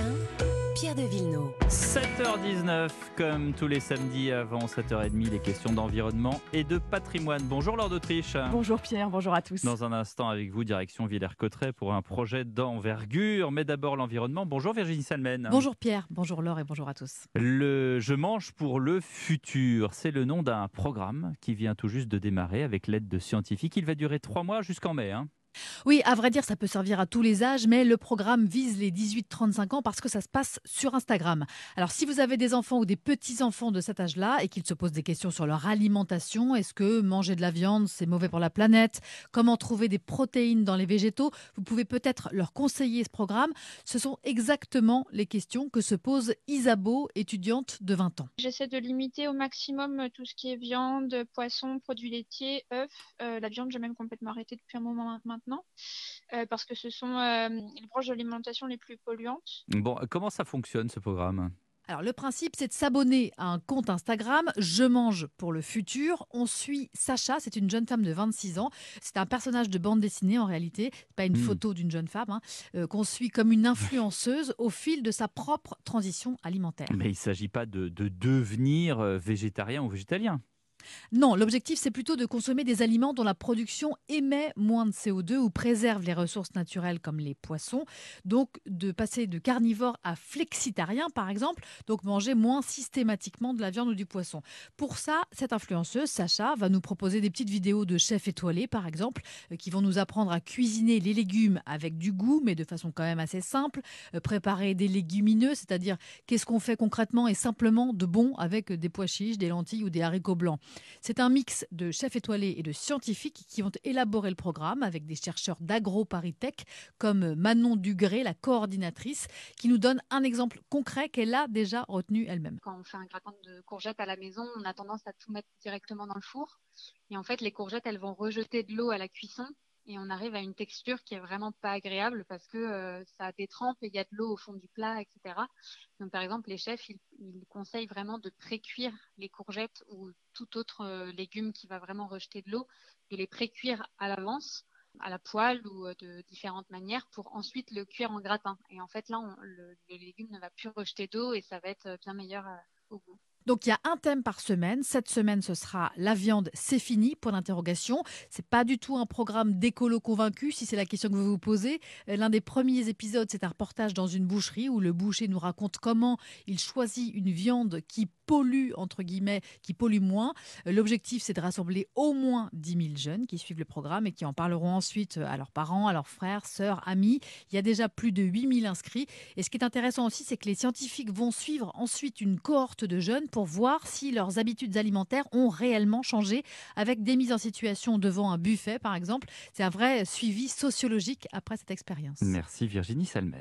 matin, Pierre de Villeneuve. 7h19, comme tous les samedis avant 7h30, les questions d'environnement et de patrimoine. Bonjour Laure d'Autriche. Bonjour Pierre, bonjour à tous. Dans un instant avec vous, direction Villers-Cotterêts pour un projet d'envergure. Mais d'abord l'environnement. Bonjour Virginie Salmen. Bonjour Pierre, bonjour Laure et bonjour à tous. Le Je mange pour le futur, c'est le nom d'un programme qui vient tout juste de démarrer avec l'aide de scientifiques. Il va durer trois mois jusqu'en mai. Hein. Oui, à vrai dire, ça peut servir à tous les âges, mais le programme vise les 18-35 ans parce que ça se passe sur Instagram. Alors, si vous avez des enfants ou des petits-enfants de cet âge-là et qu'ils se posent des questions sur leur alimentation, est-ce que manger de la viande, c'est mauvais pour la planète? Comment trouver des protéines dans les végétaux? Vous pouvez peut-être leur conseiller ce programme. Ce sont exactement les questions que se pose Isabeau, étudiante de 20 ans. J'essaie de limiter au maximum tout ce qui est viande, poisson, produits laitiers, œufs. Euh, la viande, j'ai même complètement arrêté depuis un moment maintenant maintenant, euh, parce que ce sont euh, les branches de l'alimentation les plus polluantes. Bon, comment ça fonctionne ce programme? Alors le principe, c'est de s'abonner à un compte Instagram, Je mange pour le futur. On suit Sacha, c'est une jeune femme de 26 ans. C'est un personnage de bande dessinée en réalité, pas une Hmm. photo d'une jeune femme, hein, euh, qu'on suit comme une influenceuse au fil de sa propre transition alimentaire. Mais il ne s'agit pas de, de devenir végétarien ou végétalien. Non, l'objectif, c'est plutôt de consommer des aliments dont la production émet moins de CO2 ou préserve les ressources naturelles comme les poissons. Donc, de passer de carnivore à flexitarien, par exemple, donc manger moins systématiquement de la viande ou du poisson. Pour ça, cette influenceuse, Sacha, va nous proposer des petites vidéos de chefs étoilés, par exemple, euh, qui vont nous apprendre à cuisiner les légumes avec du goût, mais de façon quand même assez simple, euh, préparer des légumineux, c'est-à-dire qu'est-ce qu'on fait concrètement et simplement de bon avec des pois chiches, des lentilles ou des haricots blancs. C'est un mix de chefs étoilés et de scientifiques qui vont élaborer le programme avec des chercheurs d'AgroParisTech comme Manon Dugré, la coordinatrice, qui nous donne un exemple concret qu'elle a déjà retenu elle-même. Quand on fait un gratin de courgettes à la maison, on a tendance à tout mettre directement dans le four. Et en fait, les courgettes, elles vont rejeter de l'eau à la cuisson. Et on arrive à une texture qui est vraiment pas agréable parce que euh, ça détrempe et il y a de l'eau au fond du plat, etc. Donc, par exemple, les chefs, ils, conseillent vraiment de pré-cuire les courgettes ou tout autre euh, légume qui va vraiment rejeter de l'eau, de les pré-cuire à l'avance à la poêle ou euh, de différentes manières pour ensuite le cuire en gratin. Et en fait, là, le, légume ne va plus rejeter d'eau et ça va être bien meilleur au goût. Donc il y a un thème par semaine. Cette semaine, ce sera la viande, c'est fini, point d'interrogation. C'est pas du tout un programme d'écolo convaincu, si c'est la question que vous vous posez. Euh, L'un des premiers épisodes, c'est un reportage dans une boucherie où le boucher nous raconte comment il choisit une viande qui pollue, entre guillemets, qui pollue moins. Euh, L'objectif, c'est de rassembler au moins 10 000 jeunes qui suivent le programme et qui en parleront ensuite à leurs parents, à leurs frères, sœurs, amis. Il y a déjà plus de 8 000 inscrits. Et ce qui est intéressant aussi, c'est que les scientifiques vont suivre ensuite une cohorte de jeunes pour voir si leurs habitudes alimentaires ont réellement changé avec des mises en situation devant un buffet, par exemple. C'est un vrai suivi sociologique après cette expérience. Merci Virginie Salmen.